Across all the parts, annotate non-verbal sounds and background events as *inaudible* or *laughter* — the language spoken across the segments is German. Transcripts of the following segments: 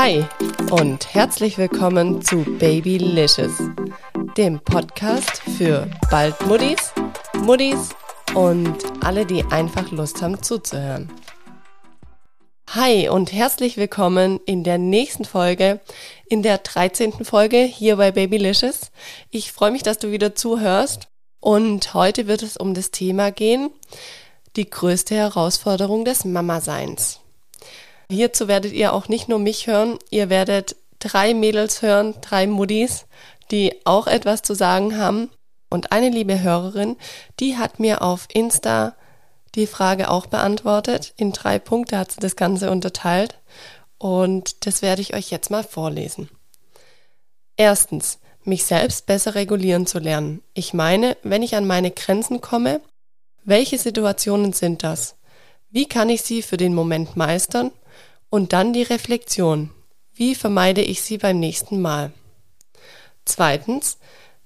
Hi und herzlich willkommen zu Babylicious, dem Podcast für bald Muddis, Muddis und alle, die einfach Lust haben zuzuhören. Hi und herzlich willkommen in der nächsten Folge, in der 13. Folge hier bei Babylicious. Ich freue mich, dass du wieder zuhörst und heute wird es um das Thema gehen, die größte Herausforderung des Mama-Seins. Hierzu werdet ihr auch nicht nur mich hören, ihr werdet drei Mädels hören, drei Muddis, die auch etwas zu sagen haben. Und eine liebe Hörerin, die hat mir auf Insta die Frage auch beantwortet. In drei Punkte hat sie das Ganze unterteilt. Und das werde ich euch jetzt mal vorlesen. Erstens, mich selbst besser regulieren zu lernen. Ich meine, wenn ich an meine Grenzen komme, welche Situationen sind das? Wie kann ich sie für den Moment meistern? Und dann die Reflexion. Wie vermeide ich sie beim nächsten Mal? Zweitens,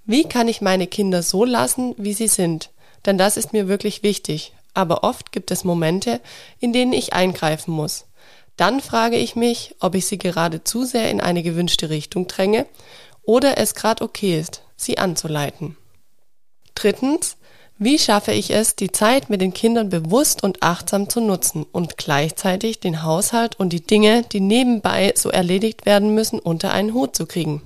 wie kann ich meine Kinder so lassen, wie sie sind? Denn das ist mir wirklich wichtig. Aber oft gibt es Momente, in denen ich eingreifen muss. Dann frage ich mich, ob ich sie gerade zu sehr in eine gewünschte Richtung dränge oder es gerade okay ist, sie anzuleiten. Drittens, wie schaffe ich es, die Zeit mit den Kindern bewusst und achtsam zu nutzen und gleichzeitig den Haushalt und die Dinge, die nebenbei so erledigt werden müssen, unter einen Hut zu kriegen?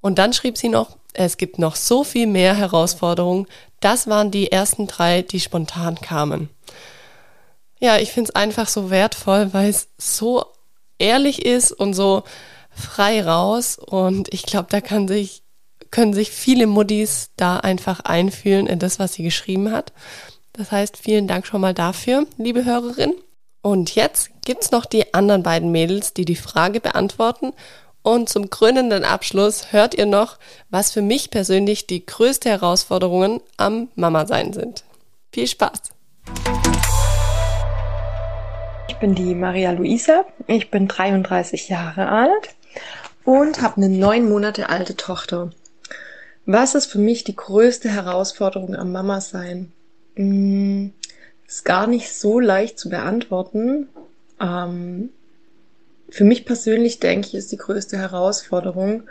Und dann schrieb sie noch, es gibt noch so viel mehr Herausforderungen. Das waren die ersten drei, die spontan kamen. Ja, ich finde es einfach so wertvoll, weil es so ehrlich ist und so frei raus. Und ich glaube, da kann sich können sich viele Muddis da einfach einfühlen in das, was sie geschrieben hat. Das heißt, vielen Dank schon mal dafür, liebe Hörerin. Und jetzt gibt's noch die anderen beiden Mädels, die die Frage beantworten. Und zum krönenden Abschluss hört ihr noch, was für mich persönlich die größte Herausforderungen am Mama sein sind. Viel Spaß! Ich bin die Maria Luisa. Ich bin 33 Jahre alt und habe eine neun Monate alte Tochter. Was ist für mich die größte Herausforderung am Mama sein? Hm, ist gar nicht so leicht zu beantworten. Ähm, für mich persönlich denke ich, ist die größte Herausforderung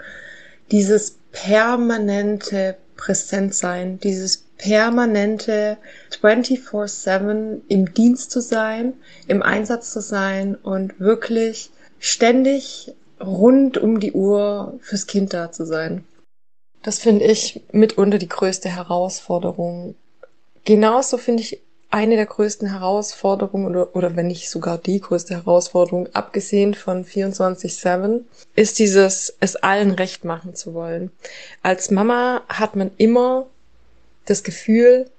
dieses permanente Präsentsein, dieses permanente 24/7 im Dienst zu sein, im Einsatz zu sein und wirklich ständig rund um die Uhr fürs Kind da zu sein. Das finde ich mitunter die größte Herausforderung. Genauso finde ich eine der größten Herausforderungen oder, oder wenn nicht sogar die größte Herausforderung, abgesehen von 24-7, ist dieses, es allen recht machen zu wollen. Als Mama hat man immer das Gefühl,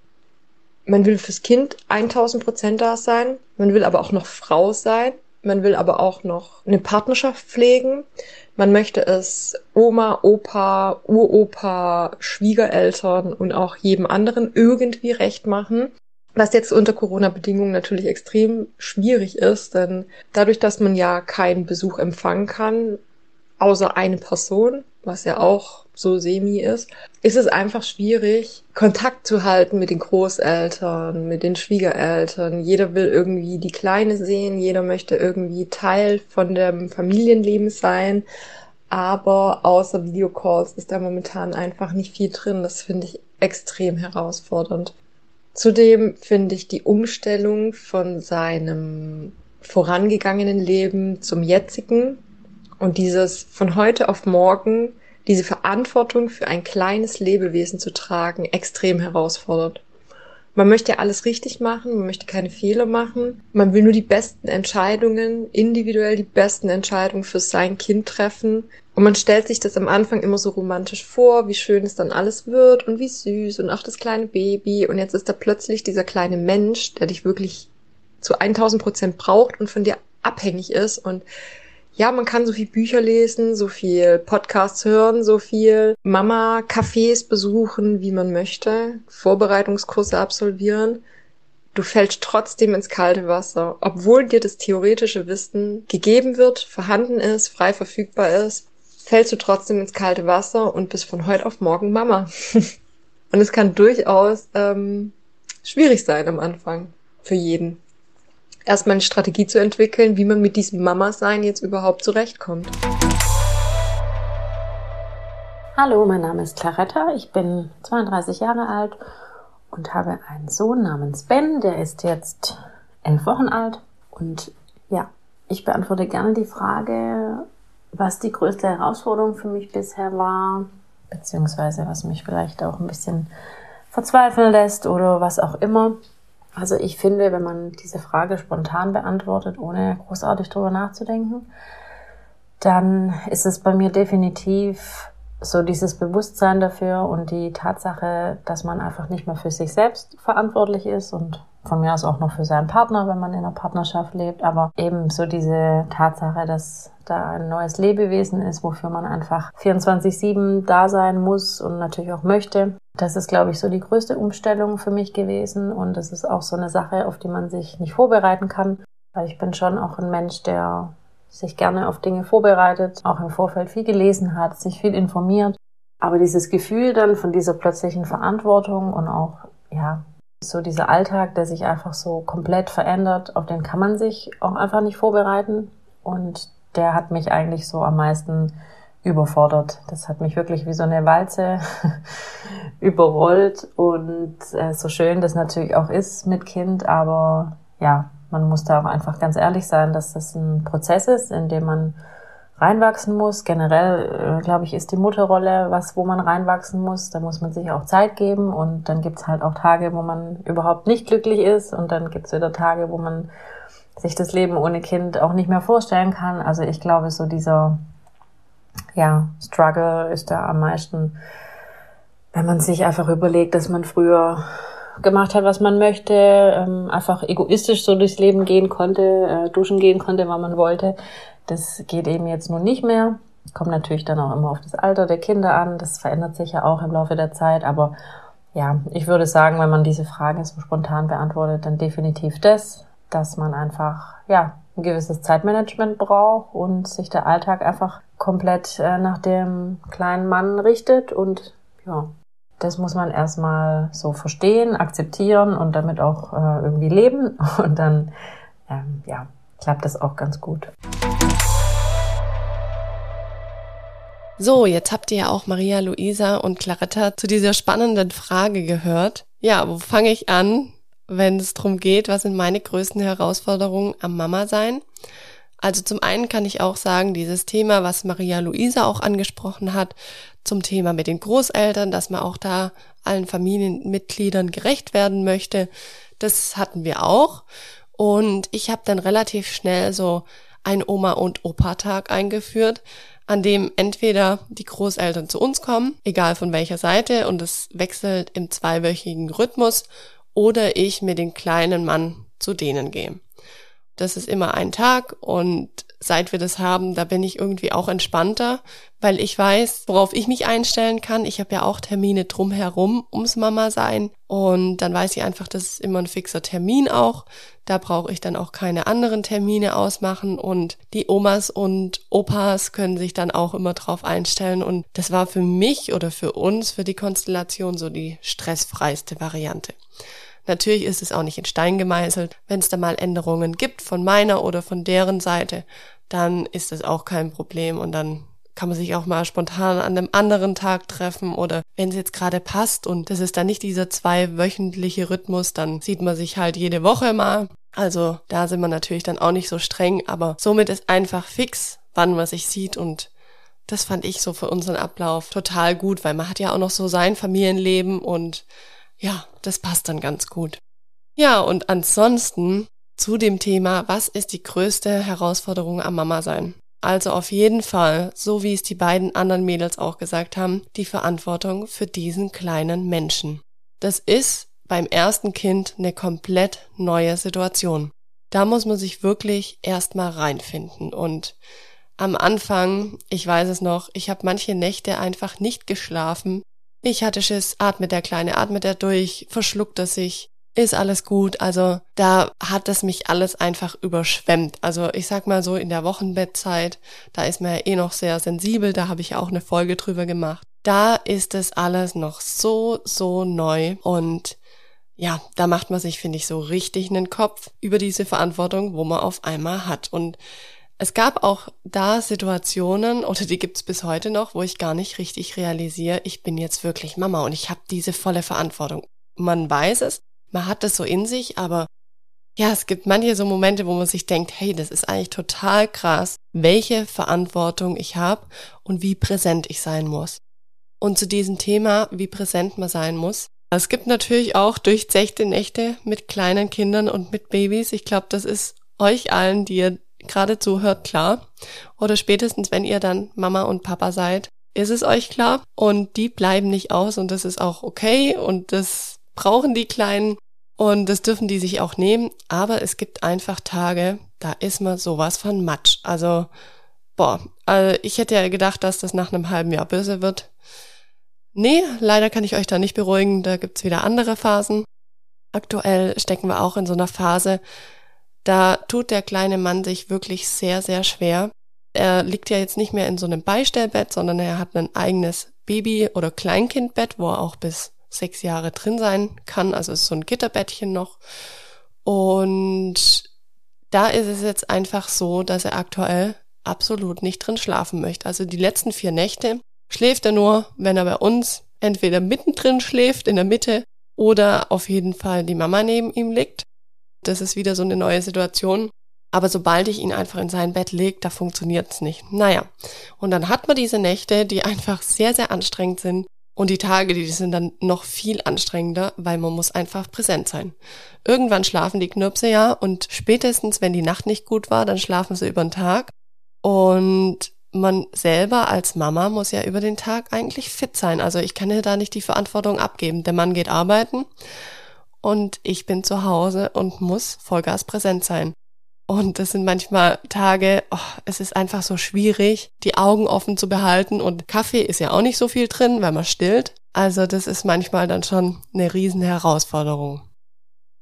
man will fürs Kind 1000 Prozent da sein, man will aber auch noch Frau sein, man will aber auch noch eine Partnerschaft pflegen, man möchte es Oma, Opa, Uropa, Schwiegereltern und auch jedem anderen irgendwie recht machen. Was jetzt unter Corona-Bedingungen natürlich extrem schwierig ist, denn dadurch, dass man ja keinen Besuch empfangen kann, außer eine Person, was ja auch so semi ist, ist es einfach schwierig, Kontakt zu halten mit den Großeltern, mit den Schwiegereltern. Jeder will irgendwie die Kleine sehen, jeder möchte irgendwie Teil von dem Familienleben sein. Aber außer Videocalls ist da momentan einfach nicht viel drin. Das finde ich extrem herausfordernd. Zudem finde ich die Umstellung von seinem vorangegangenen Leben zum jetzigen und dieses von heute auf morgen diese Verantwortung für ein kleines Lebewesen zu tragen, extrem herausfordert. Man möchte ja alles richtig machen, man möchte keine Fehler machen, man will nur die besten Entscheidungen, individuell die besten Entscheidungen für sein Kind treffen. Und man stellt sich das am Anfang immer so romantisch vor, wie schön es dann alles wird und wie süß und auch das kleine Baby. Und jetzt ist da plötzlich dieser kleine Mensch, der dich wirklich zu 1000 Prozent braucht und von dir abhängig ist und ja, man kann so viel Bücher lesen, so viel Podcasts hören, so viel Mama-Cafés besuchen, wie man möchte, Vorbereitungskurse absolvieren. Du fällst trotzdem ins kalte Wasser, obwohl dir das theoretische Wissen gegeben wird, vorhanden ist, frei verfügbar ist, fällst du trotzdem ins kalte Wasser und bist von heute auf morgen Mama. *laughs* und es kann durchaus ähm, schwierig sein am Anfang für jeden. Erstmal eine Strategie zu entwickeln, wie man mit diesem Mama-Sein jetzt überhaupt zurechtkommt. Hallo, mein Name ist Claretta, ich bin 32 Jahre alt und habe einen Sohn namens Ben, der ist jetzt elf Wochen alt. Und ja, ich beantworte gerne die Frage, was die größte Herausforderung für mich bisher war, beziehungsweise was mich vielleicht auch ein bisschen verzweifeln lässt oder was auch immer. Also ich finde, wenn man diese Frage spontan beantwortet, ohne großartig drüber nachzudenken, dann ist es bei mir definitiv so dieses Bewusstsein dafür und die Tatsache, dass man einfach nicht mehr für sich selbst verantwortlich ist und von mir aus auch noch für seinen Partner, wenn man in einer Partnerschaft lebt, aber eben so diese Tatsache, dass da ein neues Lebewesen ist, wofür man einfach 24-7 da sein muss und natürlich auch möchte. Das ist, glaube ich, so die größte Umstellung für mich gewesen und das ist auch so eine Sache, auf die man sich nicht vorbereiten kann, weil ich bin schon auch ein Mensch, der sich gerne auf Dinge vorbereitet, auch im Vorfeld viel gelesen hat, sich viel informiert. Aber dieses Gefühl dann von dieser plötzlichen Verantwortung und auch, ja, so dieser Alltag, der sich einfach so komplett verändert, auf den kann man sich auch einfach nicht vorbereiten. Und der hat mich eigentlich so am meisten überfordert. Das hat mich wirklich wie so eine Walze *laughs* überrollt und äh, so schön das natürlich auch ist mit Kind, aber ja, man muss da auch einfach ganz ehrlich sein, dass das ein Prozess ist, in dem man reinwachsen muss. Generell, äh, glaube ich, ist die Mutterrolle was, wo man reinwachsen muss. Da muss man sich auch Zeit geben und dann gibt's halt auch Tage, wo man überhaupt nicht glücklich ist und dann gibt's wieder Tage, wo man sich das Leben ohne Kind auch nicht mehr vorstellen kann. Also ich glaube, so dieser ja, Struggle ist da am meisten, wenn man sich einfach überlegt, dass man früher gemacht hat, was man möchte, ähm, einfach egoistisch so durchs Leben gehen konnte, äh, duschen gehen konnte, wann man wollte. Das geht eben jetzt nun nicht mehr. Kommt natürlich dann auch immer auf das Alter der Kinder an. Das verändert sich ja auch im Laufe der Zeit. Aber ja, ich würde sagen, wenn man diese Frage so spontan beantwortet, dann definitiv das, dass man einfach, ja, ein gewisses Zeitmanagement braucht und sich der Alltag einfach komplett äh, nach dem kleinen Mann richtet und ja, das muss man erstmal so verstehen, akzeptieren und damit auch äh, irgendwie leben. *laughs* Und dann, ähm, ja, klappt das auch ganz gut. So, jetzt habt ihr ja auch Maria Luisa und Claretta zu dieser spannenden Frage gehört. Ja, wo fange ich an, wenn es darum geht, was sind meine größten Herausforderungen am Mama sein? Also zum einen kann ich auch sagen, dieses Thema, was Maria Luisa auch angesprochen hat, zum Thema mit den Großeltern, dass man auch da allen Familienmitgliedern gerecht werden möchte, das hatten wir auch. Und ich habe dann relativ schnell so ein Oma- und Opa-Tag eingeführt, an dem entweder die Großeltern zu uns kommen, egal von welcher Seite, und es wechselt im zweiwöchigen Rhythmus, oder ich mit dem kleinen Mann zu denen gehe. Das ist immer ein Tag und seit wir das haben, da bin ich irgendwie auch entspannter, weil ich weiß, worauf ich mich einstellen kann. Ich habe ja auch Termine drumherum ums Mama sein und dann weiß ich einfach, das ist immer ein fixer Termin auch. Da brauche ich dann auch keine anderen Termine ausmachen und die Omas und Opas können sich dann auch immer drauf einstellen und das war für mich oder für uns, für die Konstellation so die stressfreiste Variante. Natürlich ist es auch nicht in Stein gemeißelt. Wenn es da mal Änderungen gibt von meiner oder von deren Seite, dann ist das auch kein Problem und dann kann man sich auch mal spontan an einem anderen Tag treffen oder wenn es jetzt gerade passt und das ist dann nicht dieser zweiwöchentliche Rhythmus, dann sieht man sich halt jede Woche mal. Also da sind wir natürlich dann auch nicht so streng, aber somit ist einfach fix, wann man sich sieht und das fand ich so für unseren Ablauf total gut, weil man hat ja auch noch so sein Familienleben und ja, das passt dann ganz gut. Ja, und ansonsten zu dem Thema, was ist die größte Herausforderung am Mama sein? Also auf jeden Fall, so wie es die beiden anderen Mädels auch gesagt haben, die Verantwortung für diesen kleinen Menschen. Das ist beim ersten Kind eine komplett neue Situation. Da muss man sich wirklich erstmal reinfinden und am Anfang, ich weiß es noch, ich habe manche Nächte einfach nicht geschlafen, ich hatte Schiss, atmet der Kleine, atmet er durch, verschluckt er sich, ist alles gut. Also da hat es mich alles einfach überschwemmt. Also ich sag mal so in der Wochenbettzeit, da ist man ja eh noch sehr sensibel, da habe ich auch eine Folge drüber gemacht. Da ist es alles noch so, so neu und ja, da macht man sich, finde ich, so richtig einen Kopf über diese Verantwortung, wo man auf einmal hat. Und es gab auch da Situationen, oder die gibt's bis heute noch, wo ich gar nicht richtig realisiere, ich bin jetzt wirklich Mama und ich habe diese volle Verantwortung. Man weiß es, man hat es so in sich, aber ja, es gibt manche so Momente, wo man sich denkt, hey, das ist eigentlich total krass, welche Verantwortung ich habe und wie präsent ich sein muss. Und zu diesem Thema, wie präsent man sein muss, es gibt natürlich auch durchzechte Nächte mit kleinen Kindern und mit Babys. Ich glaube, das ist euch allen, die ihr gerade zuhört, klar. Oder spätestens, wenn ihr dann Mama und Papa seid, ist es euch klar. Und die bleiben nicht aus und das ist auch okay und das brauchen die Kleinen und das dürfen die sich auch nehmen. Aber es gibt einfach Tage, da ist man sowas von Matsch. Also, boah, also ich hätte ja gedacht, dass das nach einem halben Jahr böse wird. Nee, leider kann ich euch da nicht beruhigen, da gibt's wieder andere Phasen. Aktuell stecken wir auch in so einer Phase, da tut der kleine Mann sich wirklich sehr, sehr schwer. Er liegt ja jetzt nicht mehr in so einem Beistellbett, sondern er hat ein eigenes Baby- oder Kleinkindbett, wo er auch bis sechs Jahre drin sein kann. Also ist so ein Gitterbettchen noch. Und da ist es jetzt einfach so, dass er aktuell absolut nicht drin schlafen möchte. Also die letzten vier Nächte schläft er nur, wenn er bei uns entweder mittendrin schläft, in der Mitte, oder auf jeden Fall die Mama neben ihm liegt. Das ist wieder so eine neue Situation. Aber sobald ich ihn einfach in sein Bett lege, da funktioniert's nicht. Naja, und dann hat man diese Nächte, die einfach sehr, sehr anstrengend sind. Und die Tage, die sind dann noch viel anstrengender, weil man muss einfach präsent sein. Irgendwann schlafen die Knirpse ja und spätestens, wenn die Nacht nicht gut war, dann schlafen sie über den Tag. Und man selber als Mama muss ja über den Tag eigentlich fit sein. Also ich kann ja da nicht die Verantwortung abgeben. Der Mann geht arbeiten und ich bin zu Hause und muss Vollgas präsent sein. Und das sind manchmal Tage, oh, es ist einfach so schwierig, die Augen offen zu behalten. Und Kaffee ist ja auch nicht so viel drin, weil man stillt. Also das ist manchmal dann schon eine riesen Herausforderung.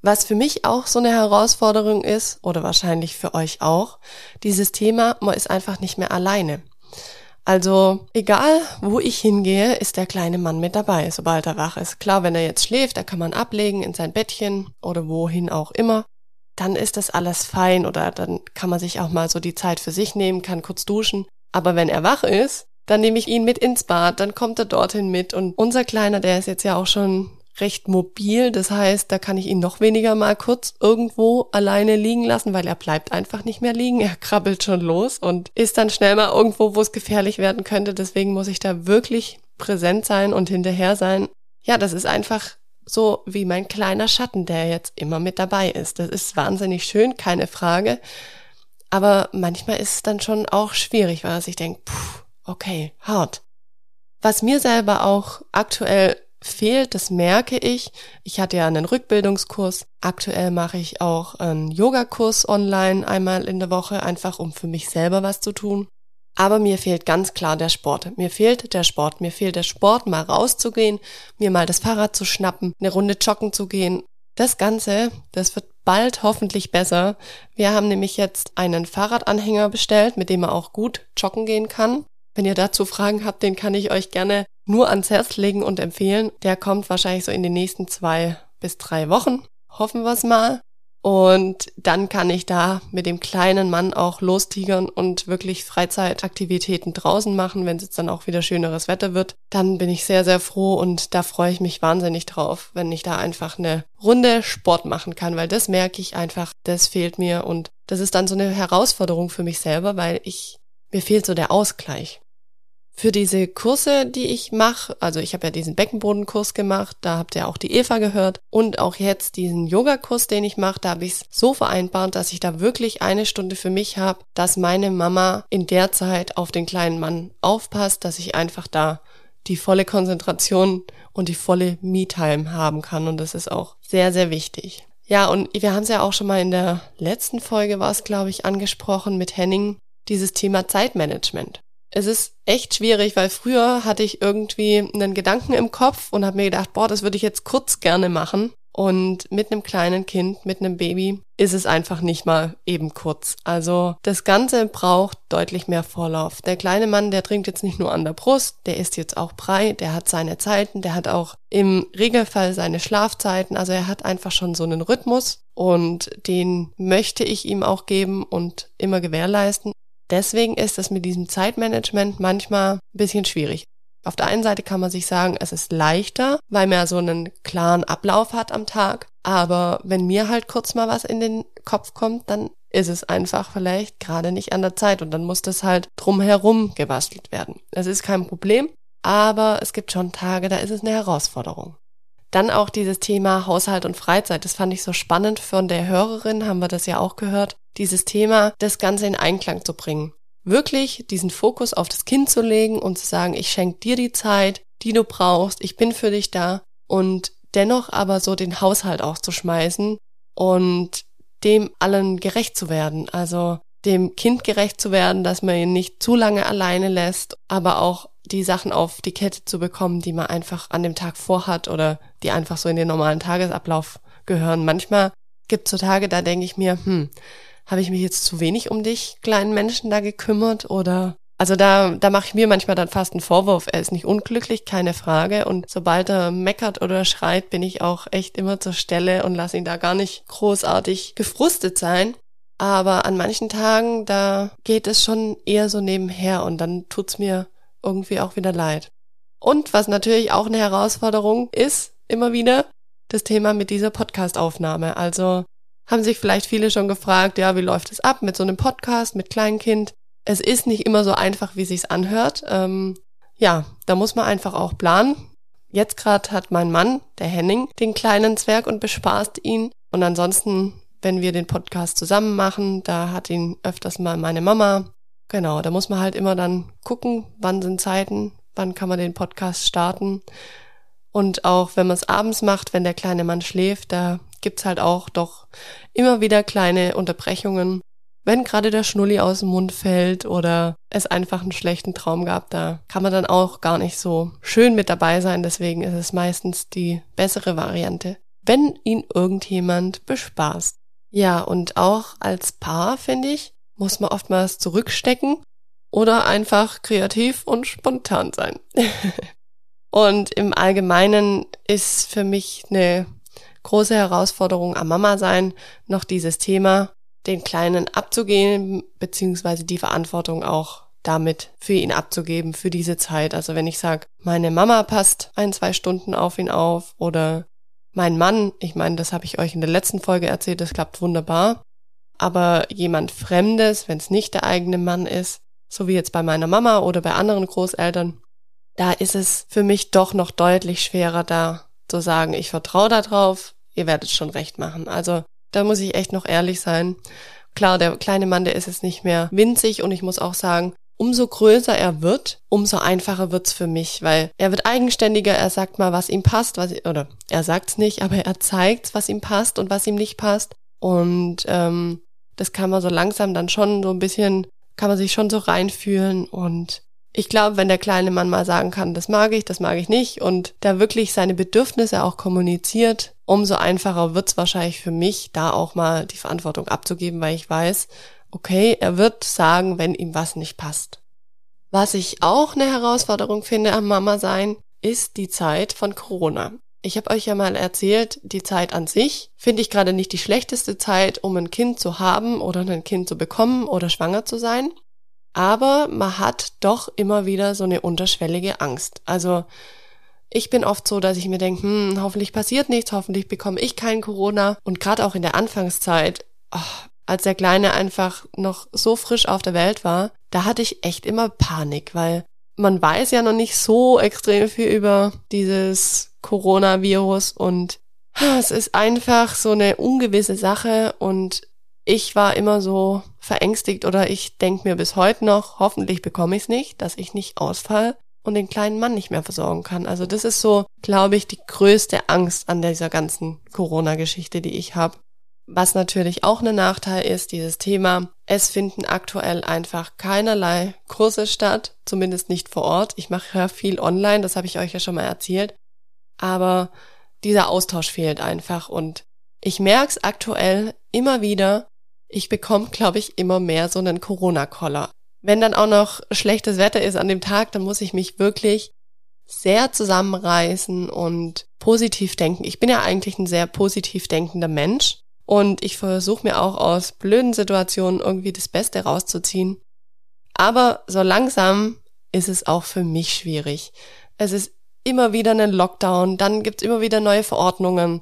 Was für mich auch so eine Herausforderung ist, oder wahrscheinlich für euch auch, dieses Thema, man ist einfach nicht mehr alleine. Also egal, wo ich hingehe, ist der kleine Mann mit dabei, sobald er wach ist. Klar, wenn er jetzt schläft, da kann man ablegen in sein Bettchen oder wohin auch immer. Dann ist das alles fein oder dann kann man sich auch mal so die Zeit für sich nehmen, kann kurz duschen. Aber wenn er wach ist, dann nehme ich ihn mit ins Bad, dann kommt er dorthin mit und unser Kleiner, der ist jetzt ja auch schon recht mobil. Das heißt, da kann ich ihn noch weniger mal kurz irgendwo alleine liegen lassen, weil er bleibt einfach nicht mehr liegen. *laughs* Er krabbelt schon los und ist dann schnell mal irgendwo, wo es gefährlich werden könnte. Deswegen muss ich da wirklich präsent sein und hinterher sein. Ja, das ist einfach so wie mein kleiner Schatten, der jetzt immer mit dabei ist. Das ist wahnsinnig schön, keine Frage. Aber manchmal ist es dann schon auch schwierig, weil ich denke, okay, hart. Was mir selber auch aktuell fehlt, das merke ich. Ich hatte ja einen Rückbildungskurs. Aktuell mache ich auch einen Yogakurs online einmal in der Woche, einfach um für mich selber was zu tun. Aber mir fehlt ganz klar der Sport. Mir fehlt der Sport. Mir fehlt der Sport, mal rauszugehen, mir mal das Fahrrad zu schnappen, eine Runde joggen zu gehen. Das Ganze, das wird bald hoffentlich besser. Wir haben nämlich jetzt einen Fahrradanhänger bestellt, mit dem man auch gut joggen gehen kann. Wenn ihr dazu Fragen habt, den kann ich euch gerne nur ans Herz legen und empfehlen. Der kommt wahrscheinlich so in den nächsten zwei bis drei Wochen. Hoffen wir es mal. Und dann kann ich da mit dem kleinen Mann auch lostigern und wirklich Freizeitaktivitäten draußen machen, wenn es jetzt dann auch wieder schöneres Wetter wird. Dann bin ich sehr, sehr froh und da freue ich mich wahnsinnig drauf, wenn ich da einfach eine Runde Sport machen kann, weil das merke ich einfach, das fehlt mir und das ist dann so eine Herausforderung für mich selber, weil ich, mir fehlt so der Ausgleich für diese Kurse, die ich mache, also ich habe ja diesen Beckenbodenkurs gemacht, da habt ihr auch die Eva gehört und auch jetzt diesen Yogakurs, den ich mache, da habe ich es so vereinbart, dass ich da wirklich eine Stunde für mich habe, dass meine Mama in der Zeit auf den kleinen Mann aufpasst, dass ich einfach da die volle Konzentration und die volle Me-Time haben kann und das ist auch sehr, sehr wichtig. Ja, und wir haben es ja auch schon mal in der letzten Folge war es, glaube ich, angesprochen mit Henning, dieses Thema Zeitmanagement es ist echt schwierig, weil früher hatte ich irgendwie einen Gedanken im Kopf und habe mir gedacht, boah, das würde ich jetzt kurz gerne machen. Und mit einem kleinen Kind, mit einem Baby, ist es einfach nicht mal eben kurz. Also das Ganze braucht deutlich mehr Vorlauf. Der kleine Mann, der trinkt jetzt nicht nur an der Brust, der isst jetzt auch Brei, der hat seine Zeiten, der hat auch im Regelfall seine Schlafzeiten. Also er hat einfach schon so einen Rhythmus und den möchte ich ihm auch geben und immer gewährleisten. Deswegen ist es mit diesem Zeitmanagement manchmal ein bisschen schwierig. Auf der einen Seite kann man sich sagen, es ist leichter, weil man ja so einen klaren Ablauf hat am Tag. Aber wenn mir halt kurz mal was in den Kopf kommt, dann ist es einfach vielleicht gerade nicht an der Zeit und dann muss das halt drumherum gebastelt werden. Es ist kein Problem, aber es gibt schon Tage, da ist es eine Herausforderung. Dann auch dieses Thema Haushalt und Freizeit. Das fand ich so spannend. Von der Hörerin haben wir das ja auch gehört. Dieses Thema, das Ganze in Einklang zu bringen wirklich diesen Fokus auf das Kind zu legen und zu sagen, ich schenke dir die Zeit, die du brauchst, ich bin für dich da und dennoch aber so den Haushalt auch zu schmeißen und dem allen gerecht zu werden. Also dem Kind gerecht zu werden, dass man ihn nicht zu lange alleine lässt, aber auch die Sachen auf die Kette zu bekommen, die man einfach an dem Tag vorhat oder die einfach so in den normalen Tagesablauf gehören. Manchmal gibt es so Tage, da denke ich mir, hm, habe ich mich jetzt zu wenig um dich kleinen Menschen da gekümmert oder also da, da mache ich mir manchmal dann fast einen Vorwurf. Er ist nicht unglücklich, keine Frage. Und sobald er meckert oder schreit, bin ich auch echt immer zur Stelle und lasse ihn da gar nicht großartig gefrustet sein. Aber an manchen Tagen, da geht es schon eher so nebenher und dann tut's mir irgendwie auch wieder leid. Und was natürlich auch eine Herausforderung ist, immer wieder, das Thema mit dieser Podcastaufnahme. Also haben sich vielleicht viele schon gefragt, ja, wie läuft es ab mit so einem Podcast, mit Kleinkind? Es ist nicht immer so einfach, wie sich's anhört. Ähm, ja, da muss man einfach auch planen. Jetzt gerade hat mein Mann, der Henning, den kleinen Zwerg und bespaßt ihn. Und ansonsten, wenn wir den Podcast zusammen machen, da hat ihn öfters mal meine Mama. Genau, da muss man halt immer dann gucken, wann sind Zeiten, wann kann man den Podcast starten. Und auch wenn man es abends macht, wenn der kleine Mann schläft, da gibt's halt auch doch immer wieder kleine Unterbrechungen. Wenn gerade der Schnulli aus dem Mund fällt oder es einfach einen schlechten Traum gab, da kann man dann auch gar nicht so schön mit dabei sein. Deswegen ist es meistens die bessere Variante, wenn ihn irgendjemand bespaßt. Ja, und auch als Paar, finde ich, muss man oftmals zurückstecken oder einfach kreativ und spontan sein. *laughs* und im Allgemeinen ist für mich eine große Herausforderung am Mama sein, noch dieses Thema, den Kleinen abzugeben, beziehungsweise die Verantwortung auch damit für ihn abzugeben, für diese Zeit. Also wenn ich sage, meine Mama passt ein, zwei Stunden auf ihn auf oder mein Mann, ich meine, das habe ich euch in der letzten Folge erzählt, das klappt wunderbar. Aber jemand Fremdes, wenn es nicht der eigene Mann ist, so wie jetzt bei meiner Mama oder bei anderen Großeltern, da ist es für mich doch noch deutlich schwerer, da zu sagen, ich vertraue darauf, ihr werdet schon recht machen. Also da muss ich echt noch ehrlich sein. Klar, der kleine Mann, der ist jetzt nicht mehr winzig und ich muss auch sagen, umso größer er wird, umso einfacher wird's für mich, weil er wird eigenständiger, er sagt mal, was ihm passt, was oder er sagt's nicht, aber er zeigt, was ihm passt und was ihm nicht passt. Und ähm, das kann man so langsam dann schon so ein bisschen, kann man sich schon so reinfühlen und ich glaube, wenn der kleine Mann mal sagen kann, das mag ich, das mag ich nicht und da wirklich seine Bedürfnisse auch kommuniziert, umso einfacher wird es wahrscheinlich für mich, da auch mal die Verantwortung abzugeben, weil ich weiß, okay, er wird sagen, wenn ihm was nicht passt. Was ich auch eine Herausforderung finde am Mama sein, ist die Zeit von Corona. Ich habe euch ja mal erzählt, die Zeit an sich finde ich gerade nicht die schlechteste Zeit, um ein Kind zu haben oder ein Kind zu bekommen oder schwanger zu sein. Aber man hat doch immer wieder so eine unterschwellige Angst. Also ich bin oft so, dass ich mir denke, hm, hoffentlich passiert nichts, hoffentlich bekomme ich kein Corona. Und gerade auch in der Anfangszeit, oh, als der Kleine einfach noch so frisch auf der Welt war, da hatte ich echt immer Panik, weil man weiß ja noch nicht so extrem viel über dieses Coronavirus und es ist einfach so eine ungewisse Sache und ich war immer so verängstigt oder ich denke mir bis heute noch, hoffentlich bekomme ich es nicht, dass ich nicht ausfall und den kleinen Mann nicht mehr versorgen kann. Also das ist so, glaube ich, die größte Angst an dieser ganzen Corona-Geschichte, die ich habe. Was natürlich auch ein Nachteil ist, dieses Thema, es finden aktuell einfach keinerlei Kurse statt, zumindest nicht vor Ort. Ich mache ja viel online, das habe ich euch ja schon mal erzählt. Aber dieser Austausch fehlt einfach und ich merke es aktuell immer wieder, ich bekomme, glaube ich, immer mehr so einen Corona-Koller. Wenn dann auch noch schlechtes Wetter ist an dem Tag, dann muss ich mich wirklich sehr zusammenreißen und positiv denken. Ich bin ja eigentlich ein sehr positiv denkender Mensch und ich versuche mir auch aus blöden Situationen irgendwie das Beste rauszuziehen. Aber so langsam ist es auch für mich schwierig. Es ist immer wieder ein Lockdown, dann gibt's immer wieder neue Verordnungen.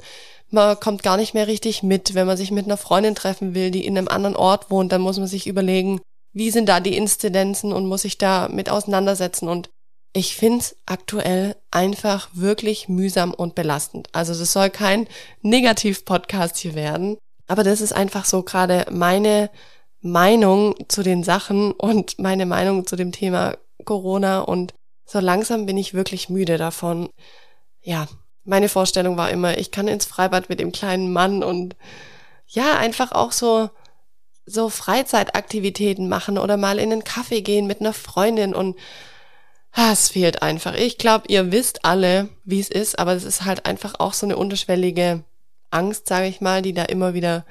Man kommt gar nicht mehr richtig mit, wenn man sich mit einer Freundin treffen will, die in einem anderen Ort wohnt, dann muss man sich überlegen, wie sind da die Inzidenzen und muss sich da mit auseinandersetzen. Und ich find's aktuell einfach wirklich mühsam und belastend. Also das soll kein Negativ-Podcast hier werden, aber das ist einfach so gerade meine Meinung zu den Sachen und meine Meinung zu dem Thema Corona und so langsam bin ich wirklich müde davon. Ja, meine Vorstellung war immer, ich kann ins Freibad mit dem kleinen Mann und ja, einfach auch so so Freizeitaktivitäten machen oder mal in einen Kaffee gehen mit einer Freundin und ah, es fehlt einfach. Ich glaube, ihr wisst alle, wie es ist, aber es ist halt einfach auch so eine unterschwellige Angst, sage ich mal, die da immer wieder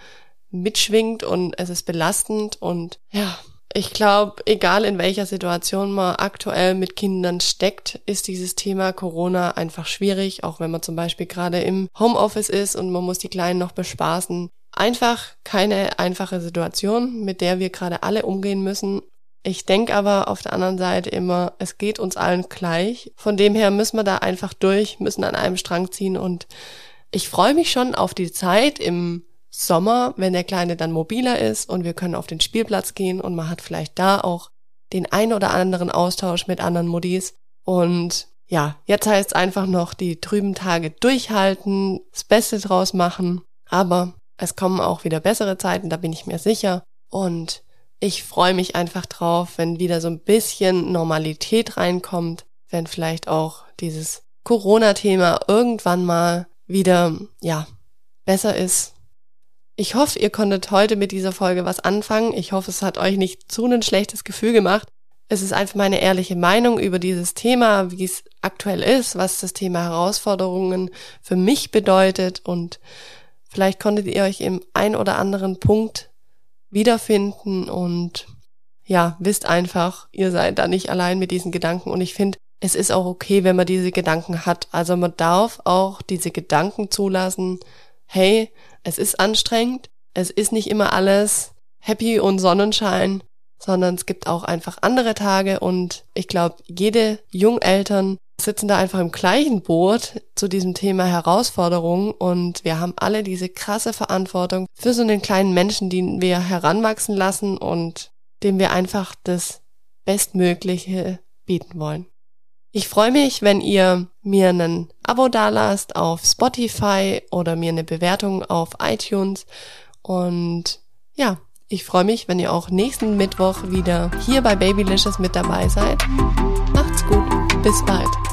mitschwingt und es ist belastend und ja, ich glaube, egal in welcher Situation man aktuell mit Kindern steckt, ist dieses Thema Corona einfach schwierig, auch wenn man zum Beispiel gerade im Homeoffice ist und man muss die Kleinen noch bespaßen. Einfach keine einfache Situation, mit der wir gerade alle umgehen müssen. Ich denke aber auf der anderen Seite immer, es geht uns allen gleich. Von dem her müssen wir da einfach durch, müssen an einem Strang ziehen und ich freue mich schon auf die Zeit im Sommer, wenn der Kleine dann mobiler ist und wir können auf den Spielplatz gehen und man hat vielleicht da auch den ein oder anderen Austausch mit anderen Modis. Und ja, jetzt heißt es einfach noch die trüben Tage durchhalten, das Beste draus machen. Aber es kommen auch wieder bessere Zeiten, da bin ich mir sicher. Und ich freue mich einfach drauf, wenn wieder so ein bisschen Normalität reinkommt, wenn vielleicht auch dieses Corona-Thema irgendwann mal wieder, ja, besser ist. Ich hoffe, ihr konntet heute mit dieser Folge was anfangen. Ich hoffe, es hat euch nicht zu ein schlechtes Gefühl gemacht. Es ist einfach meine ehrliche Meinung über dieses Thema, wie es aktuell ist, was das Thema Herausforderungen für mich bedeutet und vielleicht konntet ihr euch im ein oder anderen Punkt wiederfinden und ja, wisst einfach, ihr seid da nicht allein mit diesen Gedanken und ich finde, es ist auch okay, wenn man diese Gedanken hat. Also man darf auch diese Gedanken zulassen, hey, es ist anstrengend, es ist nicht immer alles happy und Sonnenschein, sondern es gibt auch einfach andere Tage und ich glaube, jede Jungeltern sitzen da einfach im gleichen Boot zu diesem Thema Herausforderungen und wir haben alle diese krasse Verantwortung für so einen kleinen Menschen, den wir heranwachsen lassen und dem wir einfach das Bestmögliche bieten wollen. Ich freue mich, wenn ihr mir ein Abo dalasst auf Spotify oder mir eine Bewertung auf iTunes. Und ja, ich freue mich, wenn ihr auch nächsten Mittwoch wieder hier bei Babylicious mit dabei seid. Macht's gut. Bis bald.